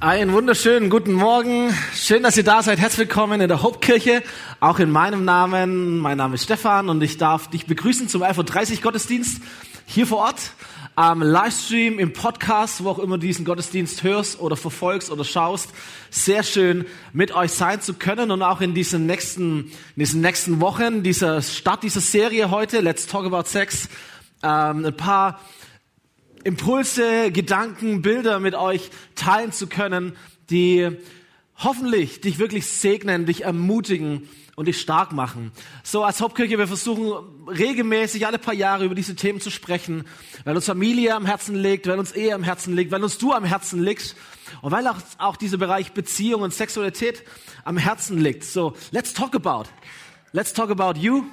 Einen wunderschönen guten Morgen. Schön, dass ihr da seid. Herzlich willkommen in der Hauptkirche, auch in meinem Namen. Mein Name ist Stefan und ich darf dich begrüßen zum 11.30 Uhr Gottesdienst hier vor Ort, am Livestream, im Podcast, wo auch immer du diesen Gottesdienst hörst oder verfolgst oder schaust. Sehr schön, mit euch sein zu können und auch in diesen nächsten, in diesen nächsten Wochen, dieser Start dieser Serie heute, Let's Talk About Sex, ähm, ein paar Impulse, Gedanken, Bilder mit euch teilen zu können, die hoffentlich dich wirklich segnen, dich ermutigen und dich stark machen. So als Hauptkirche, wir versuchen regelmäßig alle paar Jahre über diese Themen zu sprechen, weil uns Familie am Herzen liegt, weil uns Ehe am Herzen liegt, weil uns du am Herzen liegst und weil auch, auch dieser Bereich Beziehung und Sexualität am Herzen liegt. So, let's talk about. Let's talk about you.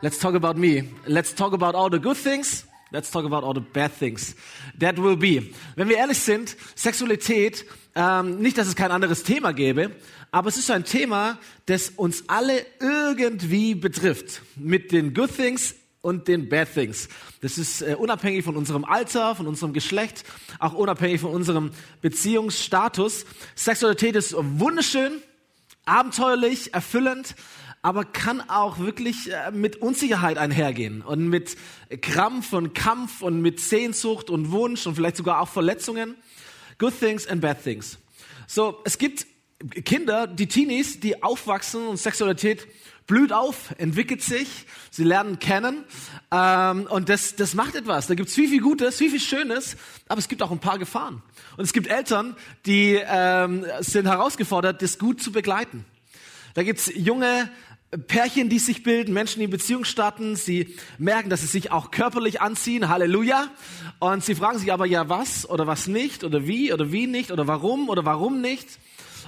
Let's talk about me. Let's talk about all the good things Let's talk about all the bad things that will be. Wenn wir ehrlich sind, Sexualität, ähm, nicht, dass es kein anderes Thema gäbe, aber es ist ein Thema, das uns alle irgendwie betrifft. Mit den Good Things und den Bad Things. Das ist äh, unabhängig von unserem Alter, von unserem Geschlecht, auch unabhängig von unserem Beziehungsstatus. Sexualität ist wunderschön, abenteuerlich, erfüllend, aber kann auch wirklich äh, mit Unsicherheit einhergehen und mit Krampf und Kampf und mit Sehnsucht und Wunsch und vielleicht sogar auch Verletzungen. Good things and bad things. So, es gibt Kinder, die Teenies, die aufwachsen und Sexualität blüht auf, entwickelt sich, sie lernen kennen ähm, und das, das macht etwas. Da gibt's viel, viel Gutes, viel, viel Schönes, aber es gibt auch ein paar Gefahren. Und es gibt Eltern, die ähm, sind herausgefordert, das gut zu begleiten. Da gibt's junge Pärchen, die sich bilden, Menschen, die in Beziehung starten, sie merken, dass sie sich auch körperlich anziehen, Halleluja. Und sie fragen sich aber, ja, was oder was nicht oder wie oder wie nicht oder warum oder warum nicht.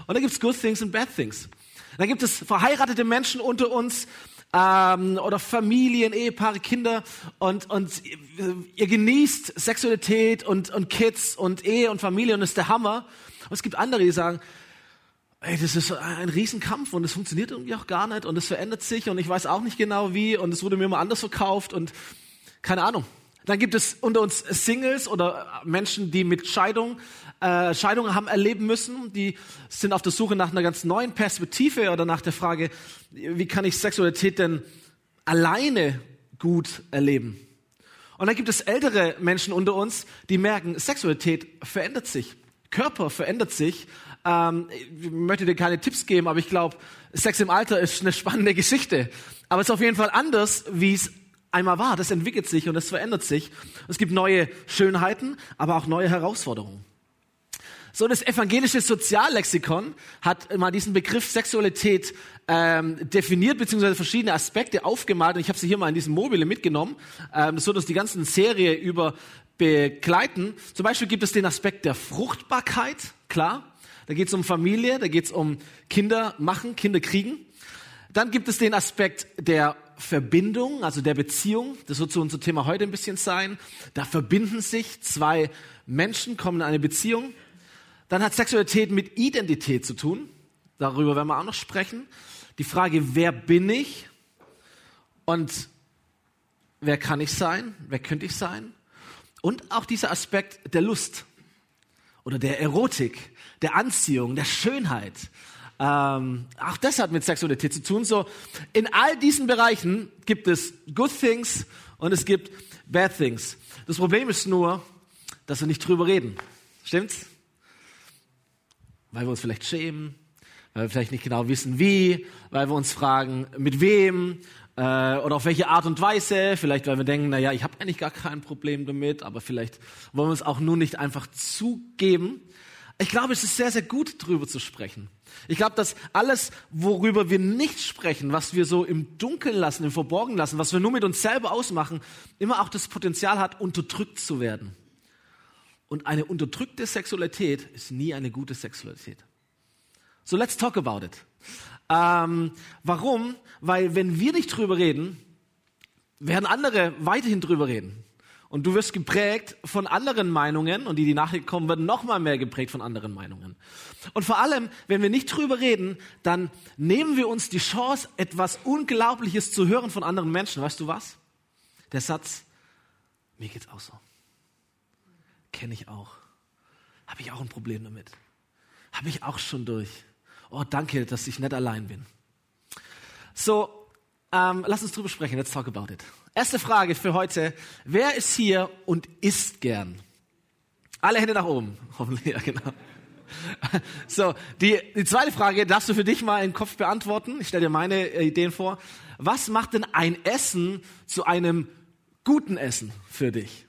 Und dann gibt's Good Things und Bad Things. Dann gibt es verheiratete Menschen unter uns ähm, oder Familien, Ehepaare, Kinder und, und ihr genießt Sexualität und, und Kids und Ehe und Familie und das ist der Hammer. Und es gibt andere, die sagen, ey, das ist ein Riesenkampf und es funktioniert irgendwie auch gar nicht und es verändert sich und ich weiß auch nicht genau wie und es wurde mir mal anders verkauft und keine Ahnung. Dann gibt es unter uns Singles oder Menschen, die mit Scheidung, äh, Scheidungen haben erleben müssen, die sind auf der Suche nach einer ganz neuen Perspektive oder nach der Frage, wie kann ich Sexualität denn alleine gut erleben? Und dann gibt es ältere Menschen unter uns, die merken, Sexualität verändert sich. Körper verändert sich ähm, ich möchte dir keine Tipps geben, aber ich glaube, Sex im Alter ist eine spannende Geschichte. Aber es ist auf jeden Fall anders, wie es einmal war. Das entwickelt sich und es verändert sich. Es gibt neue Schönheiten, aber auch neue Herausforderungen. So, das evangelische Soziallexikon hat mal diesen Begriff Sexualität ähm, definiert, beziehungsweise verschiedene Aspekte aufgemalt. Und ich habe sie hier mal in diesem Mobile mitgenommen. Ähm, das wird uns die ganze Serie über begleiten. Zum Beispiel gibt es den Aspekt der Fruchtbarkeit, klar. Da geht es um Familie, da geht es um Kinder machen, Kinder kriegen. Dann gibt es den Aspekt der Verbindung, also der Beziehung. Das wird so unser Thema heute ein bisschen sein. Da verbinden sich zwei Menschen, kommen in eine Beziehung. Dann hat Sexualität mit Identität zu tun. Darüber werden wir auch noch sprechen. Die Frage, wer bin ich und wer kann ich sein, wer könnte ich sein? Und auch dieser Aspekt der Lust oder der Erotik der Anziehung, der Schönheit. Ähm, auch das hat mit Sexualität zu tun. So, in all diesen Bereichen gibt es Good Things und es gibt Bad Things. Das Problem ist nur, dass wir nicht drüber reden. Stimmt's? Weil wir uns vielleicht schämen, weil wir vielleicht nicht genau wissen, wie, weil wir uns fragen, mit wem äh, oder auf welche Art und Weise. Vielleicht, weil wir denken, na ja, ich habe eigentlich gar kein Problem damit, aber vielleicht wollen wir uns auch nur nicht einfach zugeben. Ich glaube, es ist sehr, sehr gut, darüber zu sprechen. Ich glaube, dass alles, worüber wir nicht sprechen, was wir so im Dunkeln lassen, im Verborgen lassen, was wir nur mit uns selber ausmachen, immer auch das Potenzial hat, unterdrückt zu werden. Und eine unterdrückte Sexualität ist nie eine gute Sexualität. So let's talk about it. Ähm, warum? Weil wenn wir nicht drüber reden, werden andere weiterhin drüber reden. Und du wirst geprägt von anderen Meinungen und die, die nachher kommen, werden noch mal mehr geprägt von anderen Meinungen. Und vor allem, wenn wir nicht drüber reden, dann nehmen wir uns die Chance, etwas Unglaubliches zu hören von anderen Menschen. Weißt du was? Der Satz, mir geht's auch so. Kenne ich auch. Habe ich auch ein Problem damit. Habe ich auch schon durch. Oh, danke, dass ich nicht allein bin. So, ähm, lass uns drüber sprechen. Let's talk about it. Erste Frage für heute. Wer ist hier und isst gern? Alle Hände nach oben. Hoffentlich, ja, genau. So, die, die zweite Frage darfst du für dich mal im Kopf beantworten. Ich stelle dir meine äh, Ideen vor. Was macht denn ein Essen zu einem guten Essen für dich?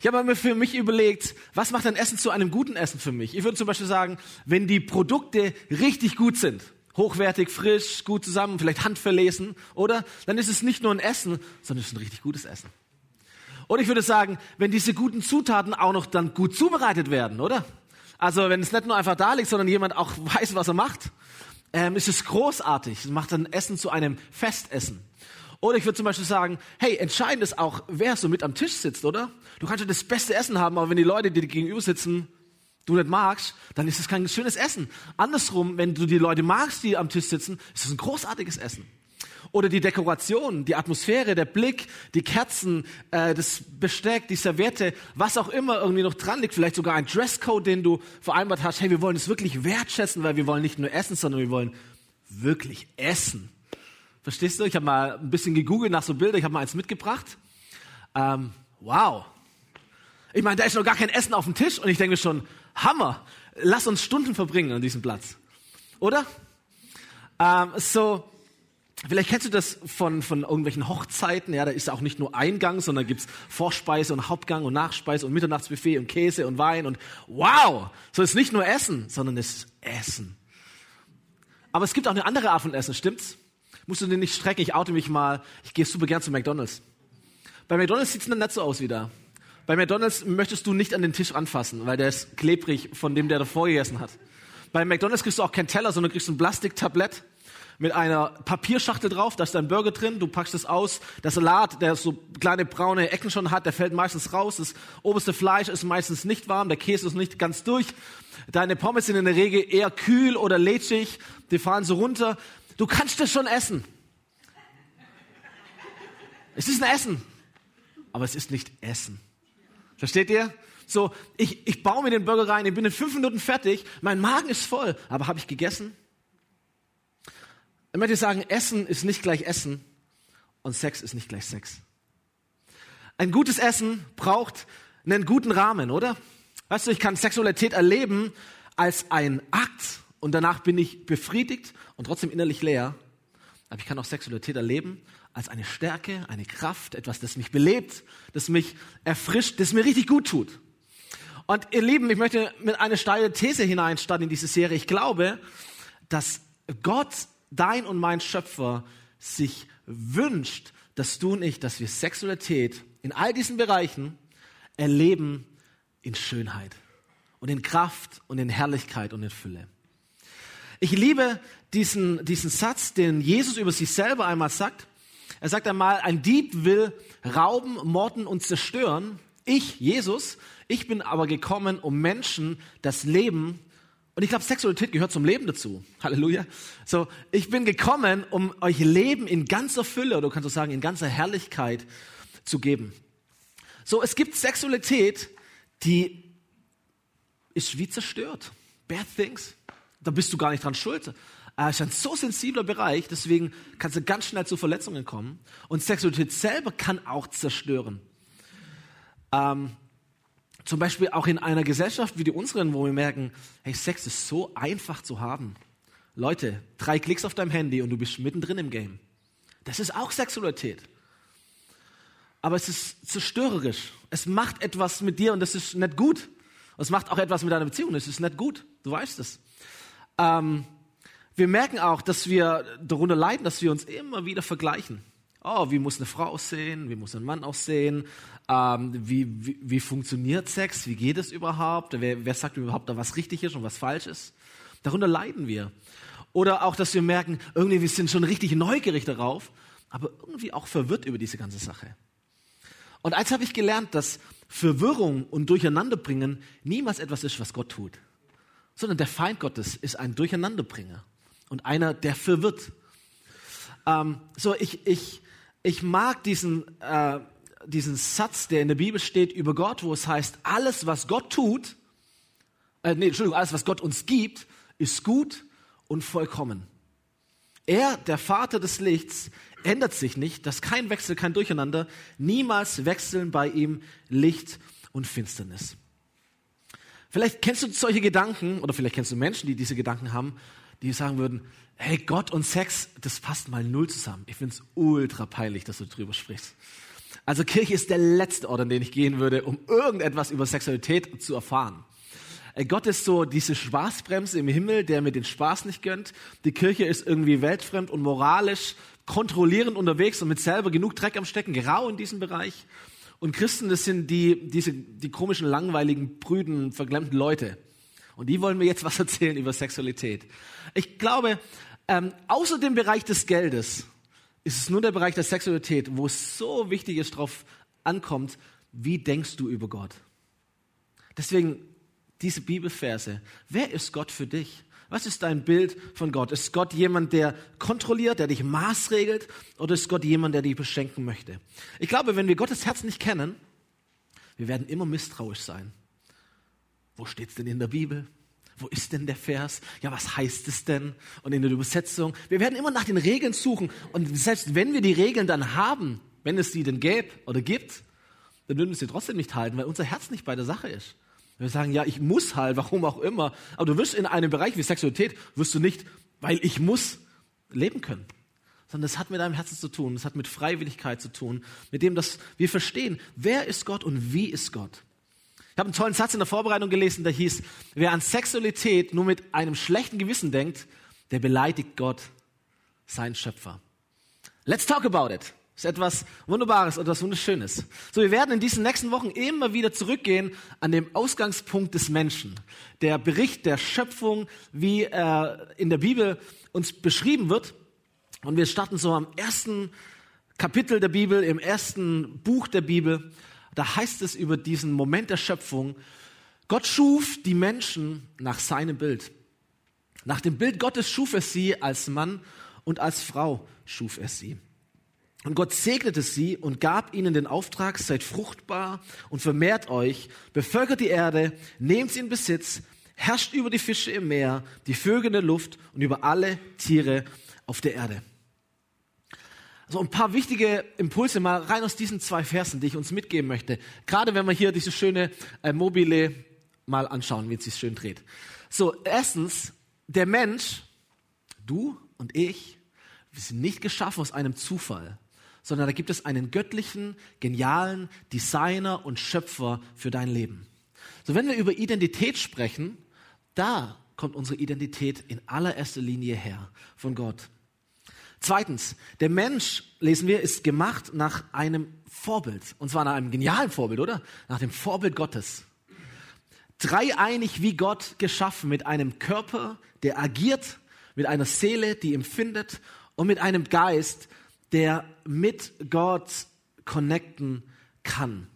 Ich habe mir für mich überlegt, was macht ein Essen zu einem guten Essen für mich? Ich würde zum Beispiel sagen, wenn die Produkte richtig gut sind, hochwertig, frisch, gut zusammen, vielleicht handverlesen, oder? Dann ist es nicht nur ein Essen, sondern es ist ein richtig gutes Essen. Und ich würde sagen, wenn diese guten Zutaten auch noch dann gut zubereitet werden, oder? Also wenn es nicht nur einfach da liegt, sondern jemand auch weiß, was er macht, ähm, ist es großartig. Es macht ein Essen zu einem Festessen. Oder ich würde zum Beispiel sagen, hey, entscheidend ist auch, wer so mit am Tisch sitzt, oder? Du kannst ja das beste Essen haben, aber wenn die Leute, die dir gegenüber sitzen, du nicht magst, dann ist es kein schönes Essen. Andersrum, wenn du die Leute magst, die am Tisch sitzen, ist es ein großartiges Essen. Oder die Dekoration, die Atmosphäre, der Blick, die Kerzen, äh, das Besteck, die Serviette, was auch immer irgendwie noch dran liegt, vielleicht sogar ein Dresscode, den du vereinbart hast. Hey, wir wollen es wirklich wertschätzen, weil wir wollen nicht nur essen, sondern wir wollen wirklich essen. Verstehst du? Ich habe mal ein bisschen gegoogelt nach so Bildern, ich habe mal eins mitgebracht. Ähm, wow. Ich meine, da ist noch gar kein Essen auf dem Tisch und ich denke mir schon, Hammer, lass uns Stunden verbringen an diesem Platz. Oder? Ähm, so, Vielleicht kennst du das von, von irgendwelchen Hochzeiten, ja, da ist auch nicht nur Eingang, sondern gibt's Vorspeise und Hauptgang und Nachspeise und Mitternachtsbuffet und Käse und Wein und wow, so ist nicht nur Essen, sondern es ist Essen. Aber es gibt auch eine andere Art von Essen, stimmt's? Musst du dir nicht strecken, ich oute mich mal, ich gehe super gern zu McDonalds. Bei McDonalds sieht's dann nicht so aus wie da. Bei McDonalds möchtest du nicht an den Tisch anfassen, weil der ist klebrig von dem, der davor gegessen hat. Bei McDonalds kriegst du auch keinen Teller, sondern kriegst ein Plastiktablett mit einer Papierschachtel drauf, da ist dein Burger drin, du packst es aus, der Salat, der so kleine braune Ecken schon hat, der fällt meistens raus, das oberste Fleisch ist meistens nicht warm, der Käse ist nicht ganz durch, deine Pommes sind in der Regel eher kühl oder lätschig, die fahren so runter, Du kannst das schon essen. Es ist ein Essen, aber es ist nicht Essen. Versteht ihr? So, ich, ich baue mir den Burger rein, ich bin in fünf Minuten fertig, mein Magen ist voll, aber habe ich gegessen? Ich möchte sagen, Essen ist nicht gleich Essen und Sex ist nicht gleich Sex. Ein gutes Essen braucht einen guten Rahmen, oder? Weißt du, ich kann Sexualität erleben als ein Akt und danach bin ich befriedigt und trotzdem innerlich leer. Aber ich kann auch Sexualität erleben als eine Stärke, eine Kraft, etwas, das mich belebt, das mich erfrischt, das mir richtig gut tut. Und ihr Lieben, ich möchte mit einer steile These hineinstarten in diese Serie. Ich glaube, dass Gott, dein und mein Schöpfer, sich wünscht, dass du und ich, dass wir Sexualität in all diesen Bereichen erleben in Schönheit und in Kraft und in Herrlichkeit und in Fülle. Ich liebe diesen, diesen Satz, den Jesus über sich selber einmal sagt. Er sagt einmal, ein Dieb will rauben, morden und zerstören. Ich, Jesus, ich bin aber gekommen, um Menschen das Leben und ich glaube, Sexualität gehört zum Leben dazu. Halleluja. So, ich bin gekommen, um euch Leben in ganzer Fülle, oder du kannst auch sagen, in ganzer Herrlichkeit zu geben. So, es gibt Sexualität, die ist wie zerstört. Bad things da bist du gar nicht dran schuld. Äh, ist ein so sensibler Bereich, deswegen kannst du ganz schnell zu Verletzungen kommen. Und Sexualität selber kann auch zerstören. Ähm, zum Beispiel auch in einer Gesellschaft wie die unseren, wo wir merken, hey, Sex ist so einfach zu haben. Leute, drei Klicks auf deinem Handy und du bist mittendrin im Game. Das ist auch Sexualität. Aber es ist zerstörerisch. Es macht etwas mit dir und das ist nicht gut. Es macht auch etwas mit deiner Beziehung. Das ist nicht gut. Du weißt es. Ähm, wir merken auch, dass wir darunter leiden, dass wir uns immer wieder vergleichen. Oh, wie muss eine Frau aussehen? Wie muss ein Mann aussehen? Ähm, wie, wie, wie funktioniert Sex? Wie geht es überhaupt? Wer, wer sagt überhaupt da was richtig ist und was falsch ist? Darunter leiden wir. Oder auch, dass wir merken, irgendwie wir sind schon richtig neugierig darauf, aber irgendwie auch verwirrt über diese ganze Sache. Und eins habe ich gelernt, dass Verwirrung und Durcheinanderbringen niemals etwas ist, was Gott tut sondern der Feind Gottes ist ein Durcheinanderbringer und einer, der verwirrt. Ähm, so, ich, ich, ich mag diesen, äh, diesen Satz, der in der Bibel steht über Gott, wo es heißt, alles, was Gott tut, äh, nee, Entschuldigung, alles, was Gott uns gibt, ist gut und vollkommen. Er, der Vater des Lichts, ändert sich nicht, dass kein Wechsel, kein Durcheinander, niemals wechseln bei ihm Licht und Finsternis. Vielleicht kennst du solche Gedanken oder vielleicht kennst du Menschen, die diese Gedanken haben, die sagen würden, hey, Gott und Sex, das passt mal null zusammen. Ich find's ultra peinlich, dass du drüber sprichst. Also Kirche ist der letzte Ort, an den ich gehen würde, um irgendetwas über Sexualität zu erfahren. Äh, Gott ist so diese Spaßbremse im Himmel, der mir den Spaß nicht gönnt. Die Kirche ist irgendwie weltfremd und moralisch kontrollierend unterwegs und mit selber genug Dreck am Stecken, grau in diesem Bereich. Und Christen, das sind die, diese, die komischen, langweiligen, prüden, verglemmten Leute. Und die wollen mir jetzt was erzählen über Sexualität. Ich glaube, ähm, außer dem Bereich des Geldes ist es nur der Bereich der Sexualität, wo es so wichtig ist, drauf ankommt, wie denkst du über Gott? Deswegen diese Bibelverse. Wer ist Gott für dich? Was ist dein Bild von Gott? Ist Gott jemand, der kontrolliert, der dich maßregelt, oder ist Gott jemand, der dich beschenken möchte? Ich glaube, wenn wir Gottes Herz nicht kennen, wir werden immer misstrauisch sein. Wo steht's denn in der Bibel? Wo ist denn der Vers? Ja, was heißt es denn? Und in der Übersetzung. Wir werden immer nach den Regeln suchen. Und selbst wenn wir die Regeln dann haben, wenn es die denn gäbe oder gibt, dann würden wir sie trotzdem nicht halten, weil unser Herz nicht bei der Sache ist. Wir sagen, ja, ich muss halt, warum auch immer. Aber du wirst in einem Bereich wie Sexualität, wirst du nicht, weil ich muss, leben können. Sondern das hat mit deinem Herzen zu tun, das hat mit Freiwilligkeit zu tun, mit dem, dass wir verstehen, wer ist Gott und wie ist Gott. Ich habe einen tollen Satz in der Vorbereitung gelesen, der hieß, wer an Sexualität nur mit einem schlechten Gewissen denkt, der beleidigt Gott, sein Schöpfer. Let's talk about it ist etwas Wunderbares, etwas Wunderschönes. So, wir werden in diesen nächsten Wochen immer wieder zurückgehen an dem Ausgangspunkt des Menschen. Der Bericht der Schöpfung, wie er in der Bibel uns beschrieben wird. Und wir starten so am ersten Kapitel der Bibel, im ersten Buch der Bibel. Da heißt es über diesen Moment der Schöpfung, Gott schuf die Menschen nach seinem Bild. Nach dem Bild Gottes schuf er sie als Mann und als Frau schuf er sie. Und Gott segnete sie und gab ihnen den Auftrag, seid fruchtbar und vermehrt euch, bevölkert die Erde, nehmt sie in Besitz, herrscht über die Fische im Meer, die Vögel in der Luft und über alle Tiere auf der Erde. So also ein paar wichtige Impulse mal rein aus diesen zwei Versen, die ich uns mitgeben möchte. Gerade wenn wir hier diese schöne äh, Mobile mal anschauen, wie es sich schön dreht. So, erstens, der Mensch, du und ich, wir sind nicht geschaffen aus einem Zufall sondern da gibt es einen göttlichen, genialen Designer und Schöpfer für dein Leben. So, wenn wir über Identität sprechen, da kommt unsere Identität in allererster Linie her von Gott. Zweitens, der Mensch, lesen wir, ist gemacht nach einem Vorbild. Und zwar nach einem genialen Vorbild, oder? Nach dem Vorbild Gottes. Dreieinig wie Gott geschaffen mit einem Körper, der agiert, mit einer Seele, die empfindet und mit einem Geist, der mit Gott connecten kann.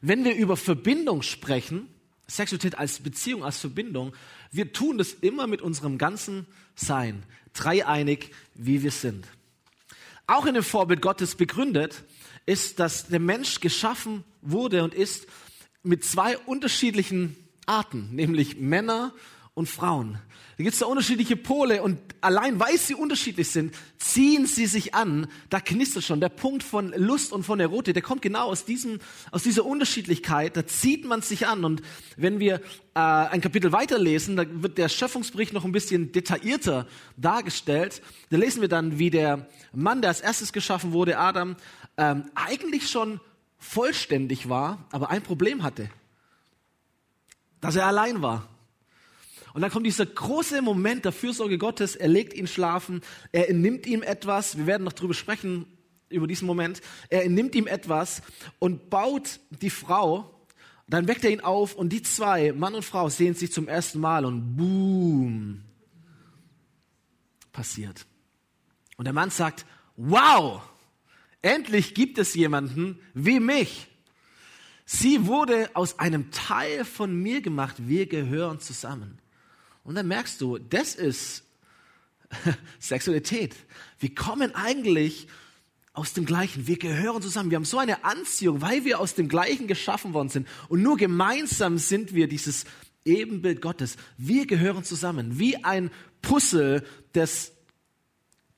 Wenn wir über Verbindung sprechen, Sexualität als Beziehung, als Verbindung, wir tun das immer mit unserem ganzen Sein, dreieinig, wie wir sind. Auch in dem Vorbild Gottes begründet ist, dass der Mensch geschaffen wurde und ist mit zwei unterschiedlichen Arten, nämlich Männer und Frauen. Da gibt es da unterschiedliche Pole und allein weil sie unterschiedlich sind, ziehen sie sich an. Da knistert schon der Punkt von Lust und von Erotik, der kommt genau aus diesem, aus dieser Unterschiedlichkeit. Da zieht man sich an und wenn wir äh, ein Kapitel weiterlesen, da wird der Schöpfungsbericht noch ein bisschen detaillierter dargestellt. Da lesen wir dann, wie der Mann, der als erstes geschaffen wurde, Adam, ähm, eigentlich schon vollständig war, aber ein Problem hatte, dass er allein war. Und dann kommt dieser große Moment der Fürsorge Gottes. Er legt ihn schlafen. Er entnimmt ihm etwas. Wir werden noch drüber sprechen, über diesen Moment. Er entnimmt ihm etwas und baut die Frau. Dann weckt er ihn auf und die zwei, Mann und Frau, sehen sich zum ersten Mal und boom, passiert. Und der Mann sagt, wow, endlich gibt es jemanden wie mich. Sie wurde aus einem Teil von mir gemacht. Wir gehören zusammen. Und dann merkst du, das ist Sexualität. Wir kommen eigentlich aus dem Gleichen. Wir gehören zusammen. Wir haben so eine Anziehung, weil wir aus dem Gleichen geschaffen worden sind. Und nur gemeinsam sind wir dieses Ebenbild Gottes. Wir gehören zusammen, wie ein Puzzle, das,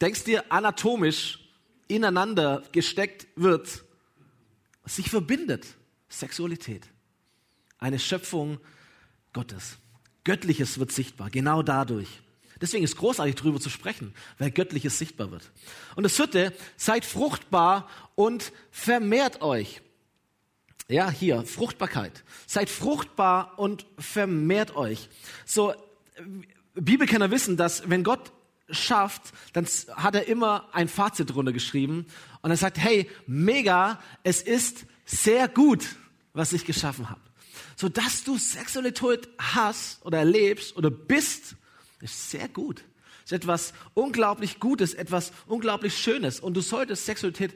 denkst dir, anatomisch ineinander gesteckt wird, sich verbindet. Sexualität. Eine Schöpfung Gottes. Göttliches wird sichtbar, genau dadurch. Deswegen ist großartig darüber zu sprechen, weil Göttliches sichtbar wird. Und das vierte, seid fruchtbar und vermehrt euch. Ja, hier, Fruchtbarkeit. Seid fruchtbar und vermehrt euch. So, Bibelkenner wissen, dass wenn Gott schafft, dann hat er immer ein Fazit drunter geschrieben und er sagt, hey, mega, es ist sehr gut, was ich geschaffen habe. So dass du Sexualität hast oder erlebst oder bist, ist sehr gut. Ist etwas unglaublich Gutes, etwas unglaublich Schönes und du solltest Sexualität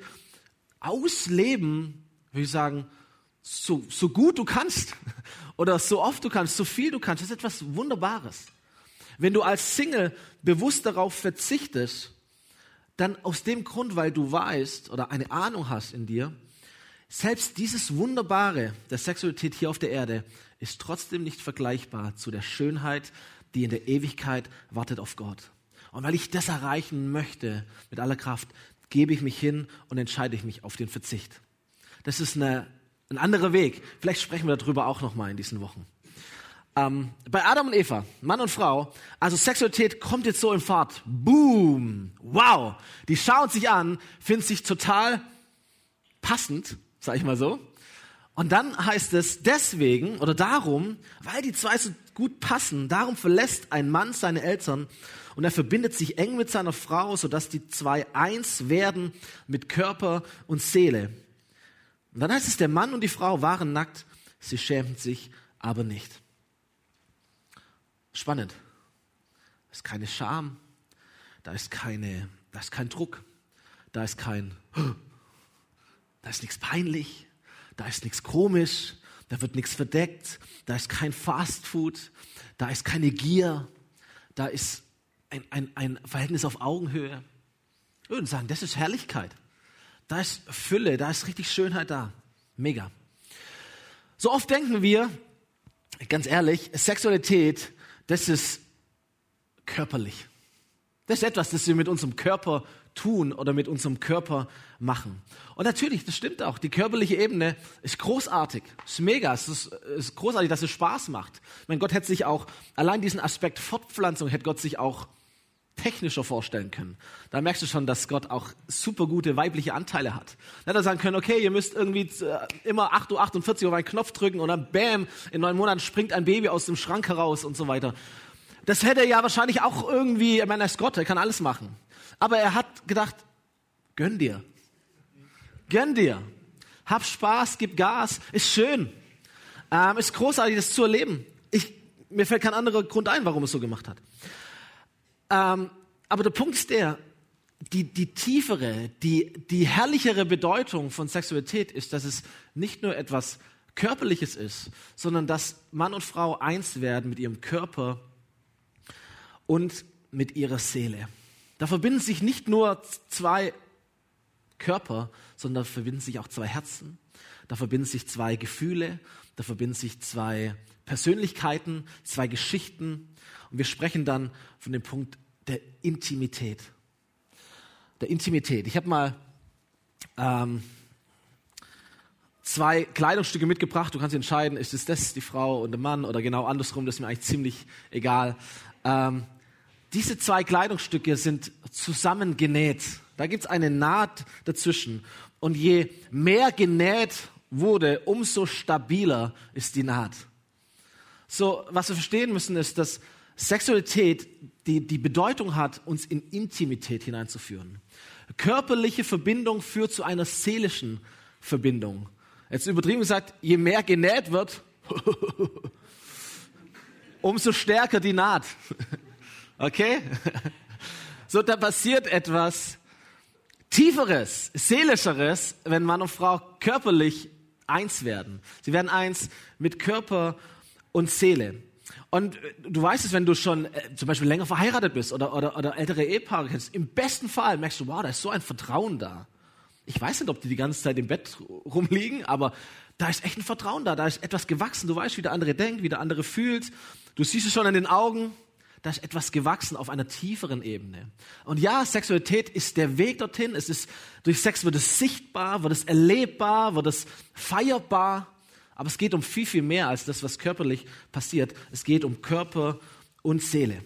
ausleben, würde ich sagen, so, so gut du kannst oder so oft du kannst, so viel du kannst, das ist etwas Wunderbares. Wenn du als Single bewusst darauf verzichtest, dann aus dem Grund, weil du weißt oder eine Ahnung hast in dir, selbst dieses Wunderbare der Sexualität hier auf der Erde ist trotzdem nicht vergleichbar zu der Schönheit, die in der Ewigkeit wartet auf Gott. Und weil ich das erreichen möchte mit aller Kraft, gebe ich mich hin und entscheide ich mich auf den Verzicht. Das ist eine ein anderer Weg. Vielleicht sprechen wir darüber auch noch mal in diesen Wochen. Ähm, bei Adam und Eva, Mann und Frau, also Sexualität kommt jetzt so in Fahrt. Boom! Wow! Die schauen sich an, finden sich total passend, sag ich mal so. Und dann heißt es deswegen oder darum, weil die zwei so gut passen, darum verlässt ein Mann seine Eltern und er verbindet sich eng mit seiner Frau, sodass die zwei eins werden mit Körper und Seele. Und dann heißt es, der Mann und die Frau waren nackt, sie schämten sich aber nicht. Spannend. Da ist keine Scham, da ist keine, da ist kein Druck, da ist kein, da ist nichts peinlich, da ist nichts komisch, da wird nichts verdeckt, da ist kein Fastfood, da ist keine Gier, da ist ein, ein, ein Verhältnis auf Augenhöhe. Ich würde sagen, das ist Herrlichkeit. Da ist Fülle, da ist richtig Schönheit da. Mega. So oft denken wir, ganz ehrlich, Sexualität, das ist körperlich. Das ist etwas, das wir mit unserem Körper tun oder mit unserem Körper machen. Und natürlich, das stimmt auch. Die körperliche Ebene ist großartig, ist mega, es ist, ist großartig, dass es Spaß macht. Mein Gott hätte sich auch, allein diesen Aspekt Fortpflanzung hätte Gott sich auch technischer vorstellen können. Da merkst du schon, dass Gott auch super gute weibliche Anteile hat. Da hätte er sagen können, okay, ihr müsst irgendwie äh, immer 8.48 Uhr auf einen Knopf drücken und dann bam, in neun Monaten springt ein Baby aus dem Schrank heraus und so weiter. Das hätte er ja wahrscheinlich auch irgendwie, ich meine, er ist Gott, er kann alles machen. Aber er hat gedacht, gönn dir. Gönn dir. Hab Spaß, gib Gas, ist schön. Ähm, ist großartig, das zu erleben. Ich, mir fällt kein anderer Grund ein, warum es so gemacht hat. Ähm, aber der Punkt ist der, die, die tiefere, die, die herrlichere Bedeutung von Sexualität ist, dass es nicht nur etwas Körperliches ist, sondern dass Mann und Frau eins werden mit ihrem Körper und mit ihrer Seele. Da verbinden sich nicht nur zwei Körper, sondern da verbinden sich auch zwei Herzen, da verbinden sich zwei Gefühle, da verbinden sich zwei Persönlichkeiten, zwei Geschichten. Und wir sprechen dann von dem Punkt der Intimität. Der Intimität. Ich habe mal ähm, zwei Kleidungsstücke mitgebracht. Du kannst entscheiden, ist es das die Frau und der Mann oder genau andersrum. Das ist mir eigentlich ziemlich egal. Ähm, diese zwei Kleidungsstücke sind zusammengenäht. Da gibt's eine Naht dazwischen. Und je mehr genäht wurde, umso stabiler ist die Naht. So, was wir verstehen müssen, ist, dass Sexualität die, die Bedeutung hat, uns in Intimität hineinzuführen. Körperliche Verbindung führt zu einer seelischen Verbindung. Jetzt übertrieben gesagt, je mehr genäht wird, umso stärker die Naht. Okay? So, da passiert etwas Tieferes, Seelischeres, wenn Mann und Frau körperlich eins werden. Sie werden eins mit Körper und Seele. Und äh, du weißt es, wenn du schon äh, zum Beispiel länger verheiratet bist oder, oder, oder ältere Ehepaare kennst, im besten Fall merkst du, wow, da ist so ein Vertrauen da. Ich weiß nicht, ob die die ganze Zeit im Bett rumliegen, aber da ist echt ein Vertrauen da. Da ist etwas gewachsen. Du weißt, wie der andere denkt, wie der andere fühlt. Du siehst es schon an den Augen. Da ist etwas gewachsen auf einer tieferen Ebene. Und ja, Sexualität ist der Weg dorthin. Es ist, durch Sex wird es sichtbar, wird es erlebbar, wird es feierbar. Aber es geht um viel, viel mehr als das, was körperlich passiert. Es geht um Körper und Seele.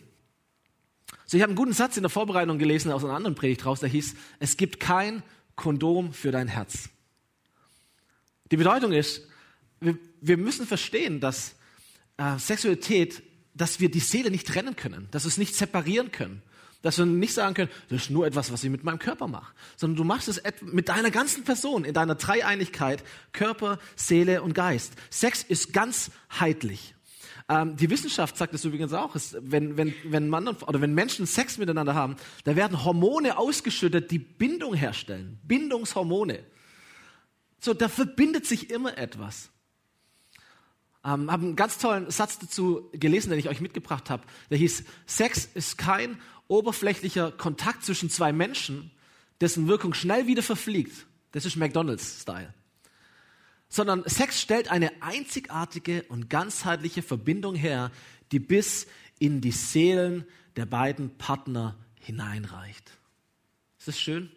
So, ich habe einen guten Satz in der Vorbereitung gelesen aus einer anderen Predigt raus, der hieß, es gibt kein Kondom für dein Herz. Die Bedeutung ist, wir, wir müssen verstehen, dass äh, Sexualität, dass wir die Seele nicht trennen können, dass wir es nicht separieren können, dass wir nicht sagen können, das ist nur etwas, was ich mit meinem Körper mache, sondern du machst es mit deiner ganzen Person, in deiner Dreieinigkeit, Körper, Seele und Geist. Sex ist ganzheitlich. Ähm, die Wissenschaft sagt es übrigens auch, ist, wenn, wenn, wenn, Mann und, oder wenn Menschen Sex miteinander haben, da werden Hormone ausgeschüttet, die Bindung herstellen. Bindungshormone. So, da verbindet sich immer etwas. Ähm, habe einen ganz tollen Satz dazu gelesen, den ich euch mitgebracht habe. Der hieß, Sex ist kein oberflächlicher Kontakt zwischen zwei Menschen, dessen Wirkung schnell wieder verfliegt. Das ist McDonald's-Style sondern Sex stellt eine einzigartige und ganzheitliche Verbindung her, die bis in die Seelen der beiden Partner hineinreicht. Ist das schön?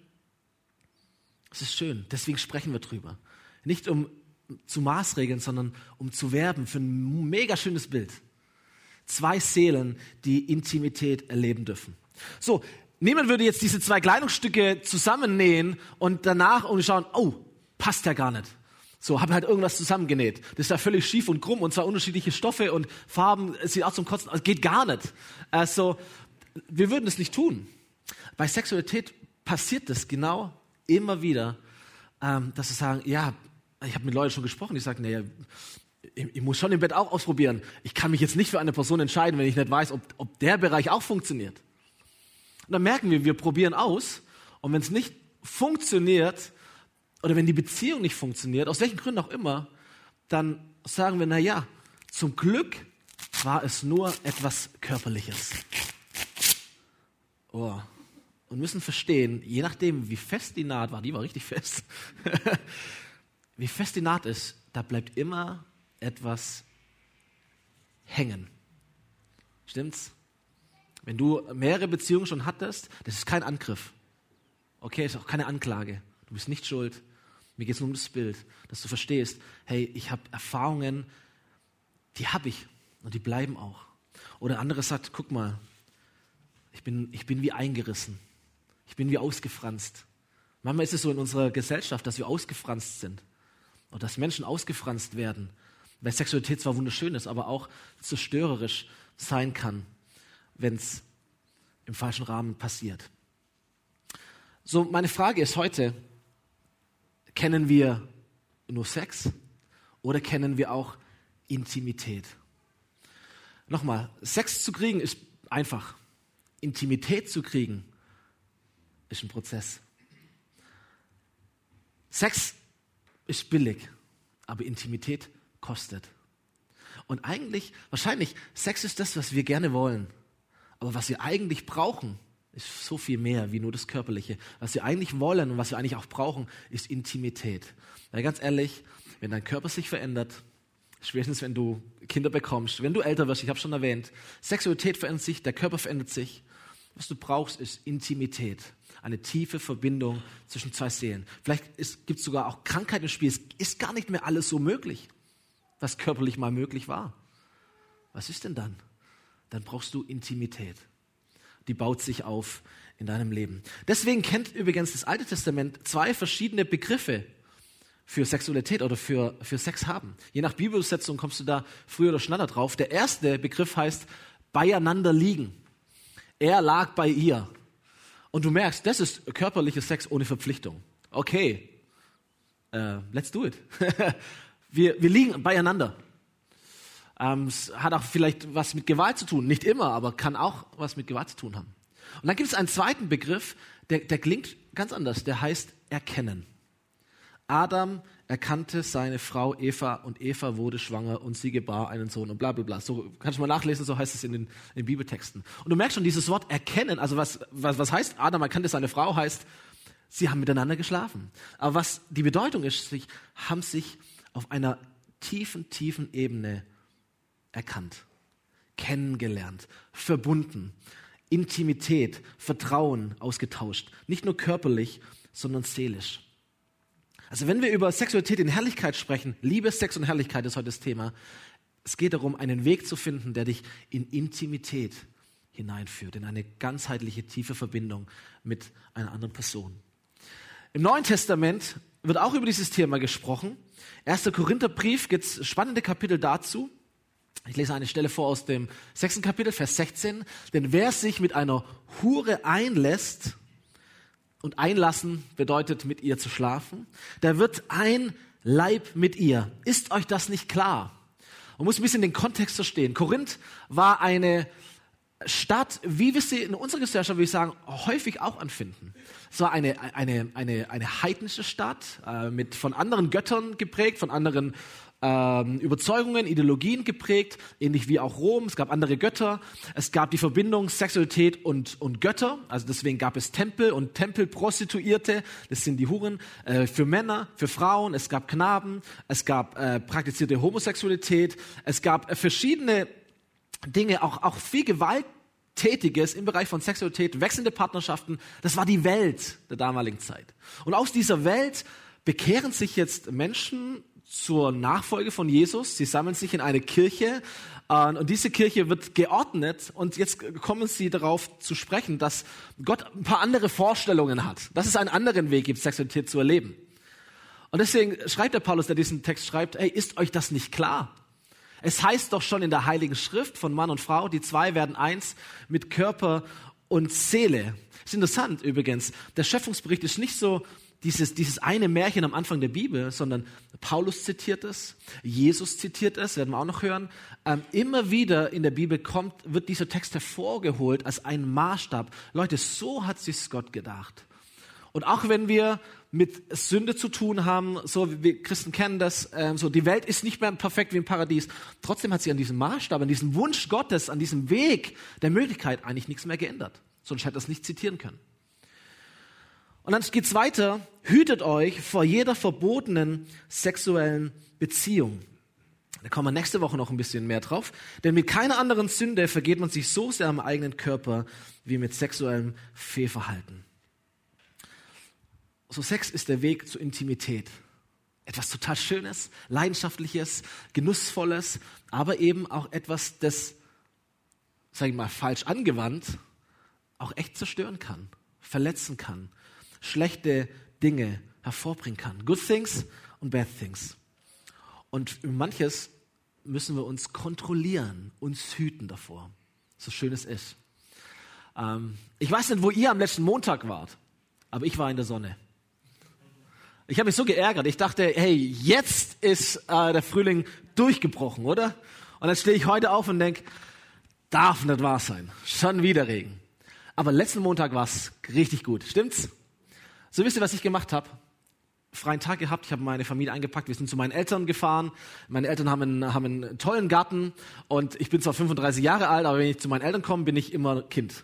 Es ist schön, deswegen sprechen wir drüber. Nicht um zu Maßregeln, sondern um zu werben für ein mega schönes Bild. Zwei Seelen, die Intimität erleben dürfen. So, niemand würde jetzt diese zwei Kleidungsstücke zusammennähen und danach und schauen, oh, passt ja gar nicht. So, habe halt irgendwas zusammengenäht. Das ist ja völlig schief und krumm und zwar unterschiedliche Stoffe und Farben, es sieht auch zum Kotzen, also geht gar nicht. Also, wir würden es nicht tun. Bei Sexualität passiert das genau immer wieder, ähm, dass sie sagen, ja, ich habe mit Leuten schon gesprochen, die sagen, naja, ich, ich, muss schon im Bett auch ausprobieren. Ich kann mich jetzt nicht für eine Person entscheiden, wenn ich nicht weiß, ob, ob der Bereich auch funktioniert. Und dann merken wir, wir probieren aus und wenn es nicht funktioniert, oder wenn die Beziehung nicht funktioniert, aus welchen Gründen auch immer, dann sagen wir, na ja, zum Glück war es nur etwas Körperliches. Oh. Und müssen verstehen, je nachdem, wie fest die Naht war, die war richtig fest, wie fest die Naht ist, da bleibt immer etwas hängen. Stimmt's? Wenn du mehrere Beziehungen schon hattest, das ist kein Angriff. Okay, ist auch keine Anklage. Du bist nicht schuld. Mir geht es nur um das Bild, dass du verstehst, hey, ich habe Erfahrungen, die habe ich und die bleiben auch. Oder andere sagt, guck mal, ich bin, ich bin wie eingerissen. Ich bin wie ausgefranst. Manchmal ist es so in unserer Gesellschaft, dass wir ausgefranst sind. Und dass Menschen ausgefranst werden. Weil Sexualität zwar wunderschön ist, aber auch zerstörerisch sein kann, wenn es im falschen Rahmen passiert. So, meine Frage ist heute, kennen wir nur Sex oder kennen wir auch Intimität? Nochmal, Sex zu kriegen ist einfach. Intimität zu kriegen ist ein Prozess. Sex ist billig, aber Intimität kostet. Und eigentlich, wahrscheinlich, Sex ist das, was wir gerne wollen. Aber was wir eigentlich brauchen, ist so viel mehr wie nur das Körperliche. Was wir eigentlich wollen und was wir eigentlich auch brauchen, ist Intimität. Weil ganz ehrlich, wenn dein Körper sich verändert, spätestens wenn du Kinder bekommst, wenn du älter wirst, ich habe schon erwähnt, Sexualität verändert sich, der Körper verändert sich. Was du brauchst, ist Intimität. Eine tiefe Verbindung zwischen zwei Seelen. Vielleicht gibt es sogar auch Krankheit im Spiel. Es ist gar nicht mehr alles so möglich, was körperlich mal möglich war. Was ist denn dann? Dann brauchst du Intimität die baut sich auf in deinem Leben. Deswegen kennt übrigens das Alte Testament zwei verschiedene Begriffe für Sexualität oder für, für Sex haben. Je nach Bibelübersetzung kommst du da früher oder schneller drauf. Der erste Begriff heißt beieinander liegen. Er lag bei ihr. Und du merkst, das ist körperlicher Sex ohne Verpflichtung. Okay, uh, let's do it. wir, wir liegen beieinander. Ähm, es hat auch vielleicht was mit Gewalt zu tun. Nicht immer, aber kann auch was mit Gewalt zu tun haben. Und dann gibt es einen zweiten Begriff, der, der klingt ganz anders. Der heißt erkennen. Adam erkannte seine Frau Eva und Eva wurde schwanger und sie gebar einen Sohn und bla bla bla. So kannst du mal nachlesen, so heißt es in den, in den Bibeltexten. Und du merkst schon, dieses Wort erkennen, also was, was, was heißt Adam erkannte seine Frau, heißt, Sie haben miteinander geschlafen. Aber was die Bedeutung ist, sie haben sich auf einer tiefen, tiefen Ebene erkannt, kennengelernt, verbunden, Intimität, Vertrauen ausgetauscht. Nicht nur körperlich, sondern seelisch. Also wenn wir über Sexualität in Herrlichkeit sprechen, Liebe, Sex und Herrlichkeit ist heute das Thema. Es geht darum, einen Weg zu finden, der dich in Intimität hineinführt, in eine ganzheitliche, tiefe Verbindung mit einer anderen Person. Im Neuen Testament wird auch über dieses Thema gesprochen. 1. Korintherbrief gibt es spannende Kapitel dazu. Ich lese eine Stelle vor aus dem sechsten Kapitel, Vers 16. Denn wer sich mit einer Hure einlässt, und einlassen bedeutet mit ihr zu schlafen, der wird ein Leib mit ihr. Ist euch das nicht klar? Man muss ein bisschen den Kontext verstehen. Korinth war eine Stadt, wie wir sie in unserer Gesellschaft, würde ich sagen, häufig auch anfinden. Es war eine, eine, eine, eine heidnische Stadt, äh, mit von anderen Göttern geprägt, von anderen ähm, Überzeugungen, Ideologien geprägt, ähnlich wie auch Rom. Es gab andere Götter. Es gab die Verbindung Sexualität und, und Götter. Also deswegen gab es Tempel und Tempelprostituierte. Das sind die Huren äh, für Männer, für Frauen. Es gab Knaben. Es gab äh, praktizierte Homosexualität. Es gab äh, verschiedene Dinge, auch, auch viel Gewalt Tätiges im Bereich von Sexualität, wechselnde Partnerschaften, das war die Welt der damaligen Zeit. Und aus dieser Welt bekehren sich jetzt Menschen zur Nachfolge von Jesus. Sie sammeln sich in eine Kirche äh, und diese Kirche wird geordnet und jetzt kommen sie darauf zu sprechen, dass Gott ein paar andere Vorstellungen hat, dass es einen anderen Weg gibt, Sexualität zu erleben. Und deswegen schreibt der Paulus, der diesen Text schreibt, hey, ist euch das nicht klar? Es heißt doch schon in der Heiligen Schrift von Mann und Frau, die zwei werden eins mit Körper und Seele. Ist interessant übrigens. Der Schöpfungsbericht ist nicht so dieses, dieses eine Märchen am Anfang der Bibel, sondern Paulus zitiert es, Jesus zitiert es, werden wir auch noch hören. Ähm, immer wieder in der Bibel kommt, wird dieser Text hervorgeholt als ein Maßstab. Leute, so hat sich Gott gedacht. Und auch wenn wir mit Sünde zu tun haben, so wie wir Christen kennen das, ähm, so die Welt ist nicht mehr perfekt wie im Paradies. Trotzdem hat sich an diesem Maßstab, an diesem Wunsch Gottes, an diesem Weg der Möglichkeit eigentlich nichts mehr geändert. Sonst hätte er es nicht zitieren können. Und dann geht's weiter. Hütet euch vor jeder verbotenen sexuellen Beziehung. Da kommen wir nächste Woche noch ein bisschen mehr drauf. Denn mit keiner anderen Sünde vergeht man sich so sehr am eigenen Körper wie mit sexuellem Fehlverhalten. So Sex ist der Weg zur Intimität. Etwas total Schönes, Leidenschaftliches, Genussvolles, aber eben auch etwas, das, sag ich mal, falsch angewandt, auch echt zerstören kann, verletzen kann, schlechte Dinge hervorbringen kann. Good things und bad things. Und manches müssen wir uns kontrollieren, uns hüten davor, so schön es ist. Ähm, ich weiß nicht, wo ihr am letzten Montag wart, aber ich war in der Sonne. Ich habe mich so geärgert. Ich dachte, hey, jetzt ist äh, der Frühling durchgebrochen, oder? Und dann stehe ich heute auf und denke, darf nicht wahr sein. Schon wieder Regen. Aber letzten Montag war es richtig gut. Stimmt's? So wisst ihr, was ich gemacht habe? Freien Tag gehabt, ich habe meine Familie eingepackt, wir sind zu meinen Eltern gefahren. Meine Eltern haben einen, haben einen tollen Garten und ich bin zwar 35 Jahre alt, aber wenn ich zu meinen Eltern komme, bin ich immer Kind.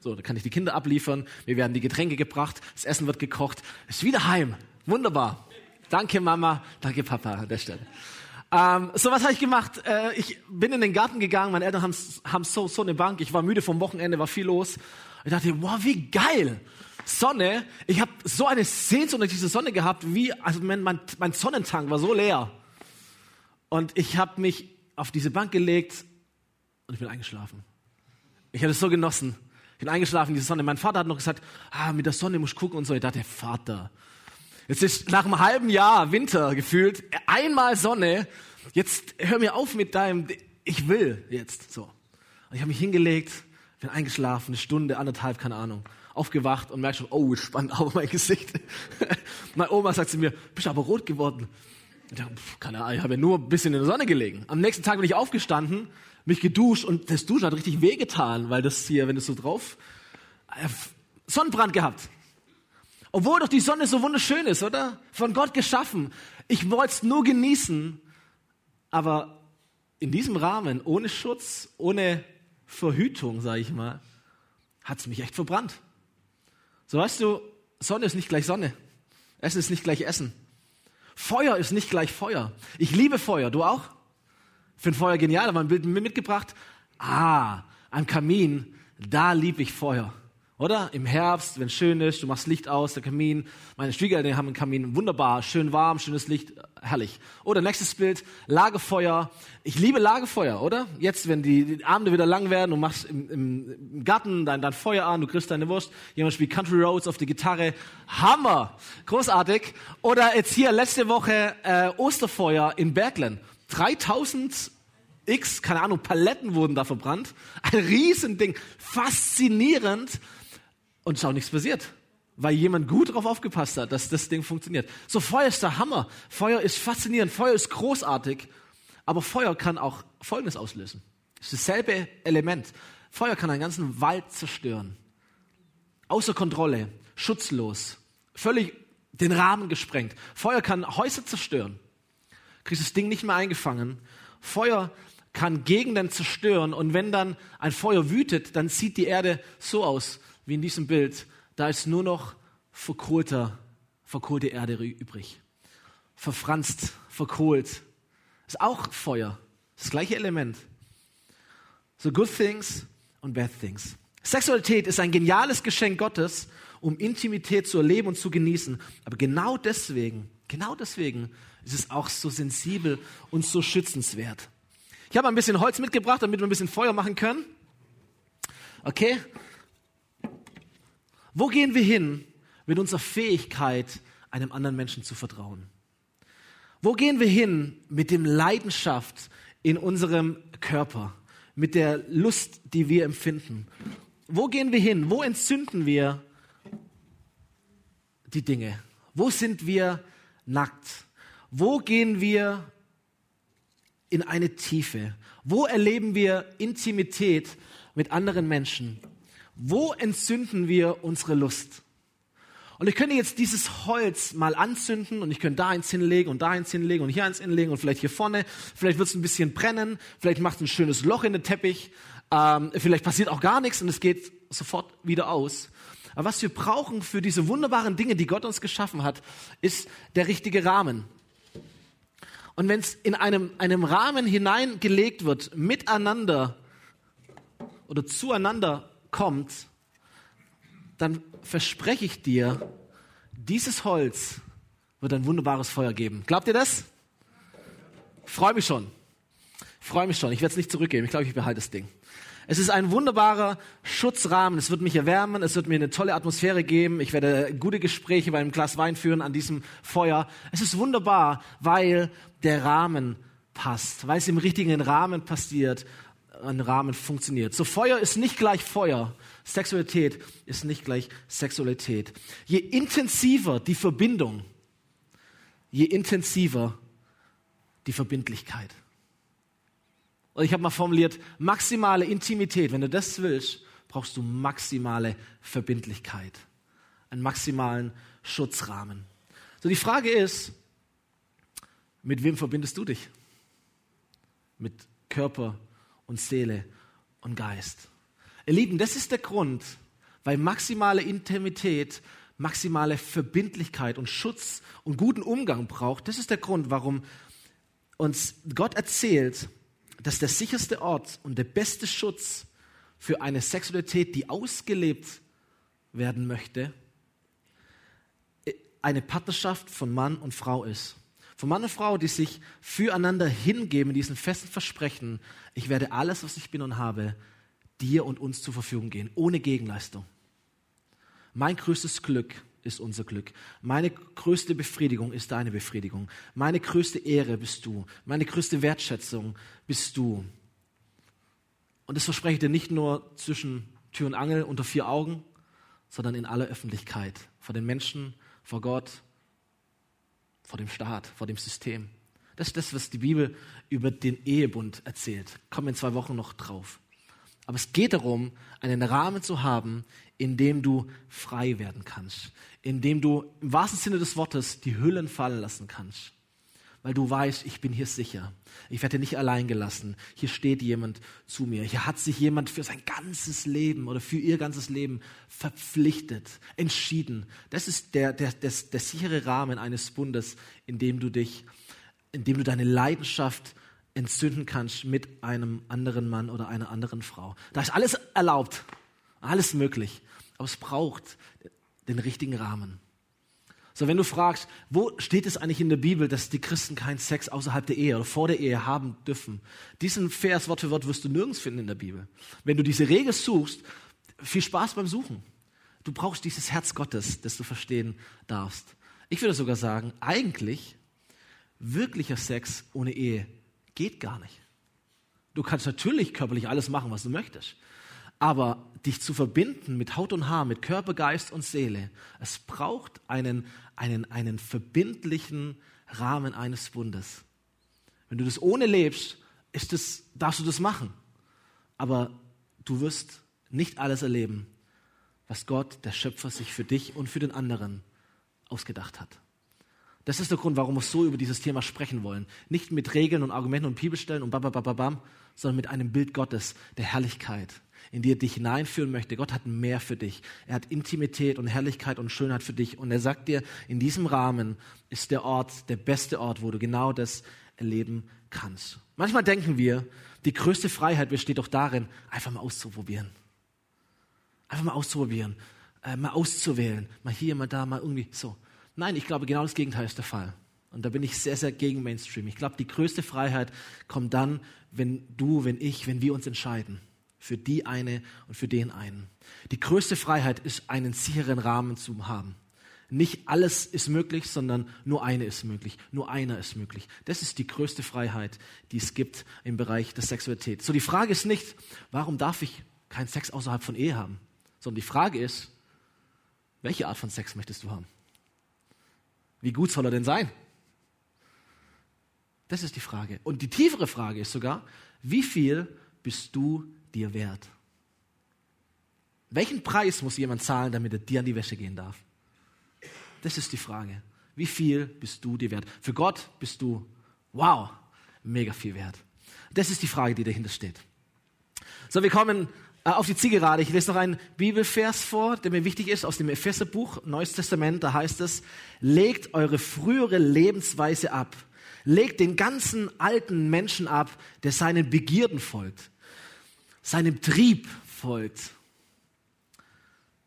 So, da kann ich die Kinder abliefern, mir werden die Getränke gebracht, das Essen wird gekocht, ist wieder heim. Wunderbar. Danke Mama, danke Papa an der Stelle. Ähm, so was habe ich gemacht. Äh, ich bin in den Garten gegangen, meine Eltern haben, haben so, so eine Bank, ich war müde vom Wochenende, war viel los. Ich dachte, wow, wie geil. Sonne, ich habe so eine Sehnsucht nach dieser Sonne gehabt, wie, also mein, mein, mein Sonnentank war so leer. Und ich habe mich auf diese Bank gelegt und ich bin eingeschlafen. Ich habe es so genossen. Ich bin eingeschlafen in dieser Sonne. Mein Vater hat noch gesagt, ah, mit der Sonne muss ich gucken und so. Ich dachte, Vater, jetzt ist nach einem halben Jahr Winter gefühlt, einmal Sonne, jetzt hör mir auf mit deinem, ich will jetzt, so. Und ich habe mich hingelegt, bin eingeschlafen, eine Stunde, anderthalb, keine Ahnung aufgewacht und merke schon, oh, spannend auf mein Gesicht. Meine Oma sagt zu mir, bist aber rot geworden. Ich dachte, pff, keine Ahnung, ich habe ja nur ein bisschen in der Sonne gelegen. Am nächsten Tag bin ich aufgestanden, mich geduscht und das Duschen hat richtig wehgetan, weil das hier, wenn du so drauf, äh, Sonnenbrand gehabt. Obwohl doch die Sonne so wunderschön ist, oder? Von Gott geschaffen. Ich wollte es nur genießen, aber in diesem Rahmen, ohne Schutz, ohne Verhütung, sage ich mal, hat es mich echt verbrannt. So weißt du, Sonne ist nicht gleich Sonne. Essen ist nicht gleich Essen. Feuer ist nicht gleich Feuer. Ich liebe Feuer. Du auch? Ich finde Feuer genial, aber ein Bild mitgebracht. Ah, ein Kamin, da liebe ich Feuer. Oder? Im Herbst, wenn es schön ist, du machst Licht aus, der Kamin. Meine Schwiegereltern haben einen Kamin, wunderbar, schön warm, schönes Licht, herrlich. Oder nächstes Bild, Lagerfeuer. Ich liebe Lagerfeuer, oder? Jetzt, wenn die, die Abende wieder lang werden, du machst im, im, im Garten dein, dein Feuer an, du kriegst deine Wurst, jemand spielt Country Roads auf die Gitarre. Hammer! Großartig. Oder jetzt hier letzte Woche äh, Osterfeuer in Berglen. 3000 X, keine Ahnung, Paletten wurden da verbrannt. Ein Riesending. Faszinierend und schau, nichts passiert. Weil jemand gut darauf aufgepasst hat, dass das Ding funktioniert. So, Feuer ist der Hammer. Feuer ist faszinierend. Feuer ist großartig. Aber Feuer kann auch Folgendes auslösen. Es ist dasselbe Element. Feuer kann einen ganzen Wald zerstören. Außer Kontrolle. Schutzlos. Völlig den Rahmen gesprengt. Feuer kann Häuser zerstören. Kriegst das Ding nicht mehr eingefangen. Feuer kann Gegenden zerstören. Und wenn dann ein Feuer wütet, dann sieht die Erde so aus, wie in diesem Bild, da ist nur noch verkohlter, verkohlte Erde übrig. Verfranst, verkohlt. Ist auch Feuer. Das gleiche Element. So good things und bad things. Sexualität ist ein geniales Geschenk Gottes, um Intimität zu erleben und zu genießen. Aber genau deswegen, genau deswegen ist es auch so sensibel und so schützenswert. Ich habe ein bisschen Holz mitgebracht, damit wir ein bisschen Feuer machen können. Okay? Wo gehen wir hin mit unserer Fähigkeit, einem anderen Menschen zu vertrauen? Wo gehen wir hin mit dem Leidenschaft in unserem Körper, mit der Lust, die wir empfinden? Wo gehen wir hin? Wo entzünden wir die Dinge? Wo sind wir nackt? Wo gehen wir in eine Tiefe? Wo erleben wir Intimität mit anderen Menschen? Wo entzünden wir unsere Lust? Und ich könnte jetzt dieses Holz mal anzünden und ich könnte da eins hinlegen und da eins hinlegen und hier eins hinlegen und vielleicht hier vorne. Vielleicht wird es ein bisschen brennen, vielleicht macht es ein schönes Loch in den Teppich, ähm, vielleicht passiert auch gar nichts und es geht sofort wieder aus. Aber was wir brauchen für diese wunderbaren Dinge, die Gott uns geschaffen hat, ist der richtige Rahmen. Und wenn es in einem, einem Rahmen hineingelegt wird, miteinander oder zueinander kommt, dann verspreche ich dir, dieses Holz wird ein wunderbares Feuer geben. Glaubt ihr das? Freue mich schon. Freue mich schon. Ich werde es nicht zurückgeben. Ich glaube, ich behalte das Ding. Es ist ein wunderbarer Schutzrahmen. Es wird mich erwärmen. Es wird mir eine tolle Atmosphäre geben. Ich werde gute Gespräche bei einem Glas Wein führen an diesem Feuer. Es ist wunderbar, weil der Rahmen passt, weil es im richtigen Rahmen passiert ein Rahmen funktioniert. So Feuer ist nicht gleich Feuer. Sexualität ist nicht gleich Sexualität. Je intensiver die Verbindung, je intensiver die Verbindlichkeit. Und ich habe mal formuliert, maximale Intimität, wenn du das willst, brauchst du maximale Verbindlichkeit, einen maximalen Schutzrahmen. So die Frage ist, mit wem verbindest du dich? Mit Körper, und Seele und Geist. Ihr Lieben, das ist der Grund, weil maximale Intimität, maximale Verbindlichkeit und Schutz und guten Umgang braucht. Das ist der Grund, warum uns Gott erzählt, dass der sicherste Ort und der beste Schutz für eine Sexualität, die ausgelebt werden möchte, eine Partnerschaft von Mann und Frau ist. Von Mann und Frau, die sich füreinander hingeben, diesen festen Versprechen, ich werde alles, was ich bin und habe, dir und uns zur Verfügung gehen, ohne Gegenleistung. Mein größtes Glück ist unser Glück. Meine größte Befriedigung ist deine Befriedigung. Meine größte Ehre bist du. Meine größte Wertschätzung bist du. Und das verspreche ich dir nicht nur zwischen Tür und Angel unter vier Augen, sondern in aller Öffentlichkeit, vor den Menschen, vor Gott vor dem Staat, vor dem System. Das ist das, was die Bibel über den Ehebund erzählt. Kommen in zwei Wochen noch drauf. Aber es geht darum, einen Rahmen zu haben, in dem du frei werden kannst, in dem du im wahrsten Sinne des Wortes die Hüllen fallen lassen kannst. Weil du weißt, ich bin hier sicher. Ich werde nicht allein gelassen. Hier steht jemand zu mir. Hier hat sich jemand für sein ganzes Leben oder für ihr ganzes Leben verpflichtet, entschieden. Das ist der, der, der, der sichere Rahmen eines Bundes, in dem du dich, in dem du deine Leidenschaft entzünden kannst mit einem anderen Mann oder einer anderen Frau. Da ist alles erlaubt, alles möglich, aber es braucht den richtigen Rahmen. So, wenn du fragst, wo steht es eigentlich in der Bibel, dass die Christen keinen Sex außerhalb der Ehe oder vor der Ehe haben dürfen? Diesen Vers Wort für Wort wirst du nirgends finden in der Bibel. Wenn du diese Regel suchst, viel Spaß beim Suchen. Du brauchst dieses Herz Gottes, das du verstehen darfst. Ich würde sogar sagen, eigentlich wirklicher Sex ohne Ehe geht gar nicht. Du kannst natürlich körperlich alles machen, was du möchtest. Aber dich zu verbinden mit Haut und Haar, mit Körper, Geist und Seele, es braucht einen, einen, einen verbindlichen Rahmen eines Bundes. Wenn du das ohne lebst, ist das, darfst du das machen. Aber du wirst nicht alles erleben, was Gott, der Schöpfer, sich für dich und für den anderen ausgedacht hat. Das ist der Grund, warum wir so über dieses Thema sprechen wollen. Nicht mit Regeln und Argumenten und Bibelstellen und babababam, sondern mit einem Bild Gottes, der Herrlichkeit, in die er dich hineinführen möchte. Gott hat mehr für dich. Er hat Intimität und Herrlichkeit und Schönheit für dich. Und er sagt dir, in diesem Rahmen ist der Ort, der beste Ort, wo du genau das erleben kannst. Manchmal denken wir, die größte Freiheit besteht doch darin, einfach mal auszuprobieren. Einfach mal auszuprobieren, äh, mal auszuwählen, mal hier, mal da, mal irgendwie so. Nein, ich glaube, genau das Gegenteil ist der Fall. Und da bin ich sehr, sehr gegen Mainstream. Ich glaube, die größte Freiheit kommt dann, wenn du, wenn ich, wenn wir uns entscheiden für die eine und für den einen. Die größte Freiheit ist, einen sicheren Rahmen zu haben. Nicht alles ist möglich, sondern nur eine ist möglich. Nur einer ist möglich. Das ist die größte Freiheit, die es gibt im Bereich der Sexualität. So, die Frage ist nicht, warum darf ich keinen Sex außerhalb von Ehe haben? Sondern die Frage ist, welche Art von Sex möchtest du haben? Wie gut soll er denn sein? Das ist die Frage. Und die tiefere Frage ist sogar, wie viel bist du dir wert? Welchen Preis muss jemand zahlen, damit er dir an die Wäsche gehen darf? Das ist die Frage. Wie viel bist du dir wert? Für Gott bist du, wow, mega viel wert. Das ist die Frage, die dahinter steht. So, wir kommen äh, auf die Zielgerade. Ich lese noch einen Bibelvers vor, der mir wichtig ist, aus dem Epheserbuch, Neues Testament. Da heißt es, legt eure frühere Lebensweise ab. Legt den ganzen alten Menschen ab, der seinen Begierden folgt seinem Trieb folgt.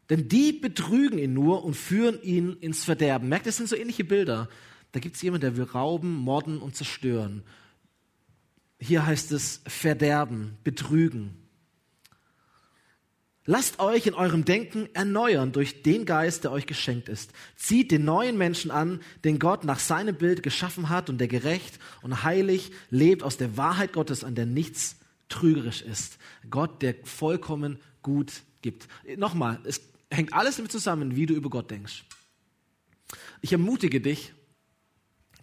Denn die betrügen ihn nur und führen ihn ins Verderben. Merkt, das sind so ähnliche Bilder. Da gibt es jemanden, der will rauben, morden und zerstören. Hier heißt es Verderben, betrügen. Lasst euch in eurem Denken erneuern durch den Geist, der euch geschenkt ist. Zieht den neuen Menschen an, den Gott nach seinem Bild geschaffen hat und der gerecht und heilig lebt aus der Wahrheit Gottes, an der nichts trügerisch ist. Gott, der vollkommen gut gibt. Nochmal, es hängt alles damit zusammen, wie du über Gott denkst. Ich ermutige dich,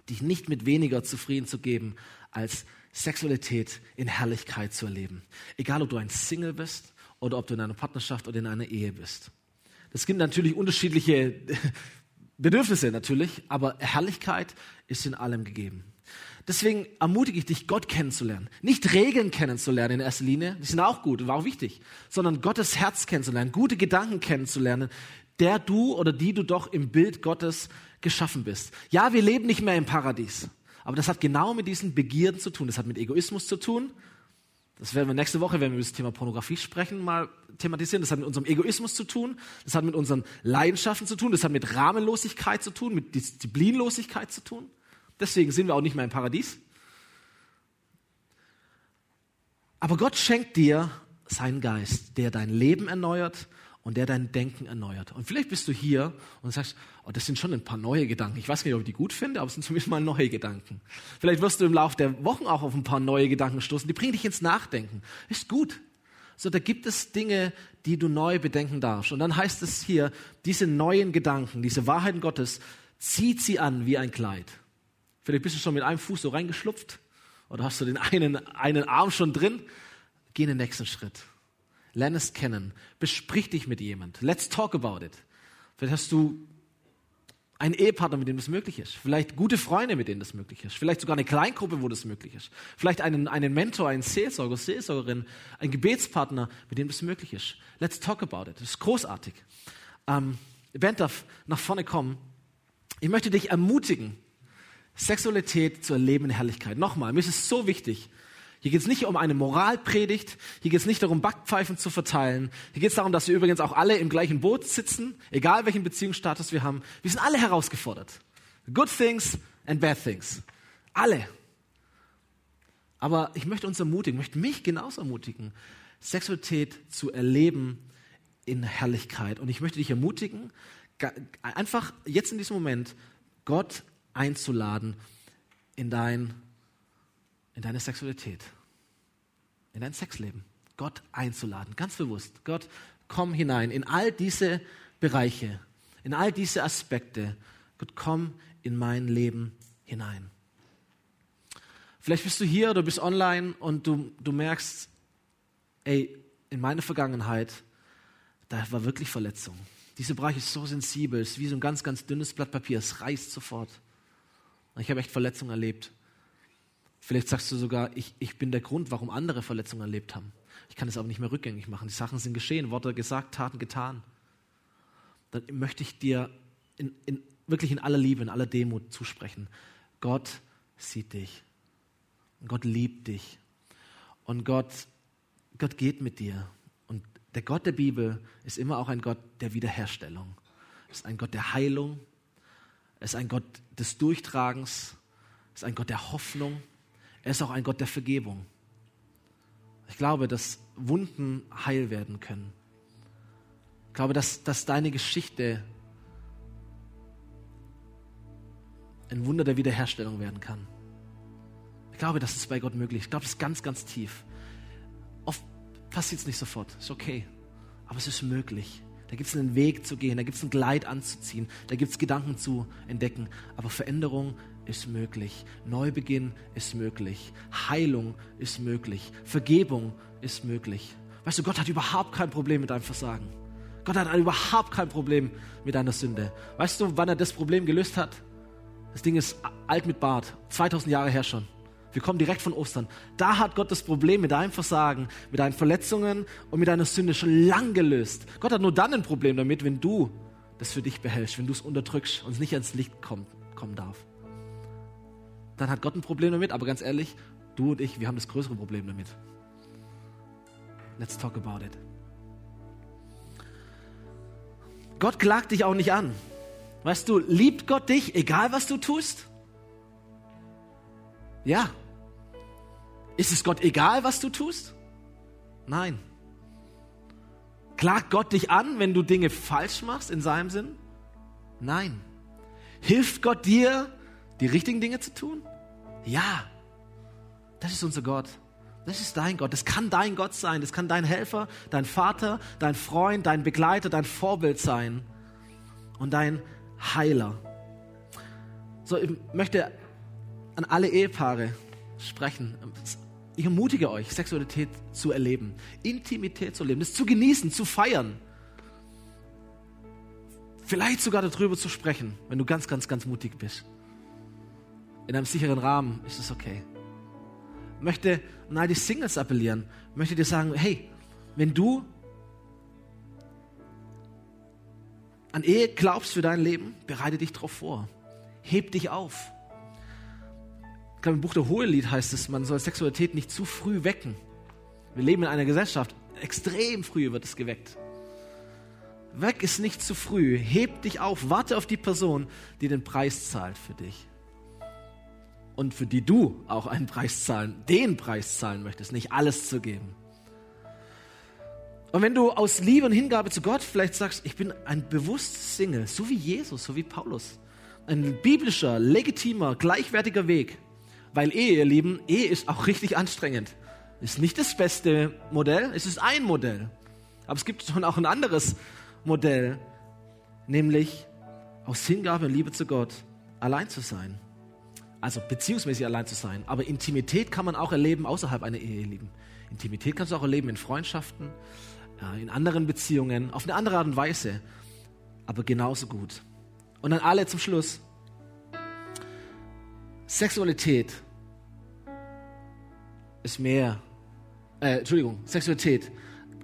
dich nicht mit weniger zufrieden zu geben, als Sexualität in Herrlichkeit zu erleben. Egal, ob du ein Single bist oder ob du in einer Partnerschaft oder in einer Ehe bist. Das gibt natürlich unterschiedliche Bedürfnisse natürlich, aber Herrlichkeit ist in allem gegeben. Deswegen ermutige ich dich, Gott kennenzulernen. Nicht Regeln kennenzulernen in erster Linie, die sind auch gut war auch wichtig, sondern Gottes Herz kennenzulernen, gute Gedanken kennenzulernen, der du oder die du doch im Bild Gottes geschaffen bist. Ja, wir leben nicht mehr im Paradies, aber das hat genau mit diesen Begierden zu tun. Das hat mit Egoismus zu tun. Das werden wir nächste Woche, wenn wir über das Thema Pornografie sprechen, mal thematisieren. Das hat mit unserem Egoismus zu tun. Das hat mit unseren Leidenschaften zu tun. Das hat mit Rahmenlosigkeit zu tun, mit Disziplinlosigkeit zu tun. Deswegen sind wir auch nicht mehr im Paradies. Aber Gott schenkt dir seinen Geist, der dein Leben erneuert und der dein Denken erneuert. Und vielleicht bist du hier und sagst, oh, das sind schon ein paar neue Gedanken. Ich weiß nicht, ob ich die gut finde, aber es sind zumindest mal neue Gedanken. Vielleicht wirst du im Laufe der Wochen auch auf ein paar neue Gedanken stoßen. Die bringen dich ins Nachdenken. Ist gut. So, da gibt es Dinge, die du neu bedenken darfst. Und dann heißt es hier, diese neuen Gedanken, diese Wahrheiten Gottes, zieht sie an wie ein Kleid. Vielleicht bist du schon mit einem Fuß so reingeschlupft oder hast du den einen, einen Arm schon drin. Geh in den nächsten Schritt. Lerne es kennen. Besprich dich mit jemand. Let's talk about it. Vielleicht hast du Ein Ehepartner, mit dem das möglich ist. Vielleicht gute Freunde, mit denen das möglich ist. Vielleicht sogar eine Kleingruppe, wo das möglich ist. Vielleicht einen, einen Mentor, einen Seelsorger, Seelsorgerin, ein Gebetspartner, mit dem das möglich ist. Let's talk about it. Das ist großartig. Ähm, Band darf nach vorne kommen. Ich möchte dich ermutigen, Sexualität zu erleben in Herrlichkeit. Nochmal, mir ist es so wichtig. Hier geht es nicht um eine Moralpredigt, hier geht es nicht darum, Backpfeifen zu verteilen. Hier geht es darum, dass wir übrigens auch alle im gleichen Boot sitzen, egal welchen Beziehungsstatus wir haben. Wir sind alle herausgefordert. Good things and bad things. Alle. Aber ich möchte uns ermutigen, möchte mich genauso ermutigen, Sexualität zu erleben in Herrlichkeit. Und ich möchte dich ermutigen, einfach jetzt in diesem Moment Gott einzuladen in, dein, in deine Sexualität, in dein Sexleben. Gott einzuladen, ganz bewusst. Gott, komm hinein in all diese Bereiche, in all diese Aspekte. Gott, komm in mein Leben hinein. Vielleicht bist du hier oder bist online und du, du merkst, ey, in meiner Vergangenheit, da war wirklich Verletzung. Dieser Bereich ist so sensibel, es ist wie so ein ganz, ganz dünnes Blatt Papier, es reißt sofort. Ich habe echt Verletzungen erlebt. Vielleicht sagst du sogar, ich, ich bin der Grund, warum andere Verletzungen erlebt haben. Ich kann es aber nicht mehr rückgängig machen. Die Sachen sind geschehen, Worte gesagt, Taten getan. Dann möchte ich dir in, in, wirklich in aller Liebe, in aller Demut zusprechen. Gott sieht dich. Und Gott liebt dich. Und Gott, Gott geht mit dir. Und der Gott der Bibel ist immer auch ein Gott der Wiederherstellung. Ist ein Gott der Heilung, er ist ein Gott des Durchtragens. Er ist ein Gott der Hoffnung. Er ist auch ein Gott der Vergebung. Ich glaube, dass Wunden heil werden können. Ich glaube, dass, dass deine Geschichte ein Wunder der Wiederherstellung werden kann. Ich glaube, das ist bei Gott möglich. Ich glaube, es ist ganz, ganz tief. Oft passiert es nicht sofort. Ist okay. Aber es ist möglich. Da gibt es einen Weg zu gehen, da gibt es ein Kleid anzuziehen, da gibt es Gedanken zu entdecken. Aber Veränderung ist möglich, Neubeginn ist möglich, Heilung ist möglich, Vergebung ist möglich. Weißt du, Gott hat überhaupt kein Problem mit deinem Versagen. Gott hat überhaupt kein Problem mit deiner Sünde. Weißt du, wann er das Problem gelöst hat? Das Ding ist alt mit Bart, 2000 Jahre her schon. Wir kommen direkt von Ostern. Da hat Gott das Problem mit deinem Versagen, mit deinen Verletzungen und mit deiner Sünde schon lang gelöst. Gott hat nur dann ein Problem damit, wenn du das für dich behältst, wenn du es unterdrückst und es nicht ans Licht kommt, kommen darf. Dann hat Gott ein Problem damit, aber ganz ehrlich, du und ich, wir haben das größere Problem damit. Let's talk about it. Gott klagt dich auch nicht an. Weißt du, liebt Gott dich, egal was du tust? Ja, ist es Gott egal, was du tust? Nein. Klagt Gott dich an, wenn du Dinge falsch machst in seinem Sinn? Nein. Hilft Gott dir, die richtigen Dinge zu tun? Ja. Das ist unser Gott. Das ist dein Gott. Das kann dein Gott sein. Das kann dein Helfer, dein Vater, dein Freund, dein Begleiter, dein Vorbild sein. Und dein Heiler. So, ich möchte an alle Ehepaare sprechen. Ich ermutige euch, Sexualität zu erleben, Intimität zu erleben, das zu genießen, zu feiern. Vielleicht sogar darüber zu sprechen, wenn du ganz, ganz, ganz mutig bist. In einem sicheren Rahmen ist es okay. Ich möchte an all die Singles appellieren, möchte dir sagen, hey, wenn du an Ehe glaubst für dein Leben, bereite dich darauf vor. Heb dich auf. Ich glaube, im Buch der Hohelied heißt es, man soll Sexualität nicht zu früh wecken. Wir leben in einer Gesellschaft, extrem früh wird es geweckt. Weg ist nicht zu früh. Heb dich auf, warte auf die Person, die den Preis zahlt für dich. Und für die du auch einen Preis zahlen, den Preis zahlen möchtest, nicht alles zu geben. Und wenn du aus Liebe und Hingabe zu Gott vielleicht sagst, ich bin ein bewusstes Single, so wie Jesus, so wie Paulus, ein biblischer, legitimer, gleichwertiger Weg, weil Ehe, ihr Lieben, Ehe ist auch richtig anstrengend. Ist nicht das beste Modell, es ist ein Modell. Aber es gibt schon auch ein anderes Modell, nämlich aus Hingabe und Liebe zu Gott allein zu sein. Also beziehungsmäßig allein zu sein. Aber Intimität kann man auch erleben außerhalb einer Ehe, ihr Lieben. Intimität kannst du auch erleben in Freundschaften, in anderen Beziehungen, auf eine andere Art und Weise. Aber genauso gut Und dann alle zum Schluss. Sexualität ist mehr, äh, Entschuldigung, Sexualität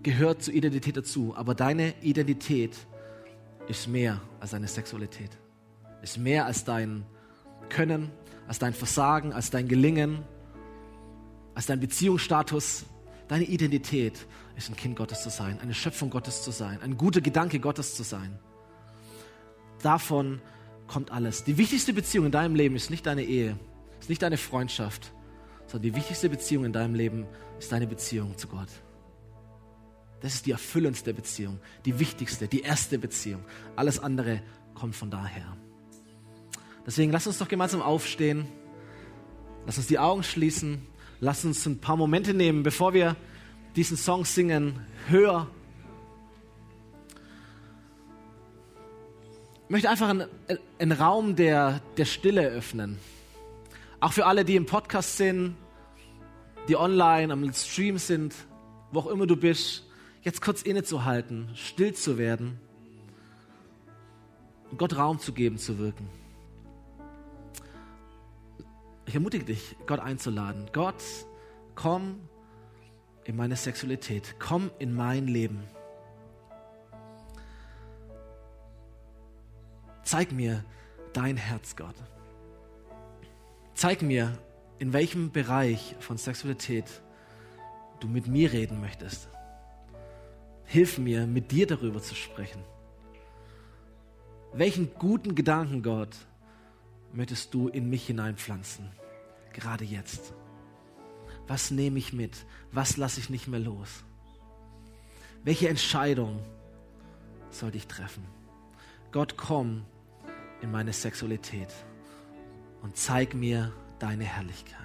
gehört zur Identität dazu, aber deine Identität ist mehr als deine Sexualität. Ist mehr als dein Können, als dein Versagen, als dein Gelingen, als dein Beziehungsstatus. Deine Identität ist ein Kind Gottes zu sein, eine Schöpfung Gottes zu sein, ein guter Gedanke Gottes zu sein. Davon kommt alles. Die wichtigste Beziehung in deinem Leben ist nicht deine Ehe, ist nicht deine Freundschaft, sondern die wichtigste Beziehung in deinem Leben ist deine Beziehung zu Gott. Das ist die erfüllendste Beziehung, die wichtigste, die erste Beziehung. Alles andere kommt von daher. Deswegen lass uns doch gemeinsam aufstehen. Lass uns die Augen schließen. Lass uns ein paar Momente nehmen, bevor wir diesen Song singen. Hör. Möchte einfach einen, einen Raum der, der Stille öffnen. Auch für alle, die im Podcast sind, die online am Stream sind, wo auch immer du bist jetzt kurz innezuhalten, still zu werden und Gott Raum zu geben, zu wirken. Ich ermutige dich, Gott einzuladen. Gott, komm in meine Sexualität, komm in mein Leben. Zeig mir dein Herz, Gott. Zeig mir, in welchem Bereich von Sexualität du mit mir reden möchtest. Hilf mir, mit dir darüber zu sprechen. Welchen guten Gedanken, Gott, möchtest du in mich hineinpflanzen? Gerade jetzt. Was nehme ich mit? Was lasse ich nicht mehr los? Welche Entscheidung sollte ich treffen? Gott, komm in meine Sexualität und zeig mir deine Herrlichkeit.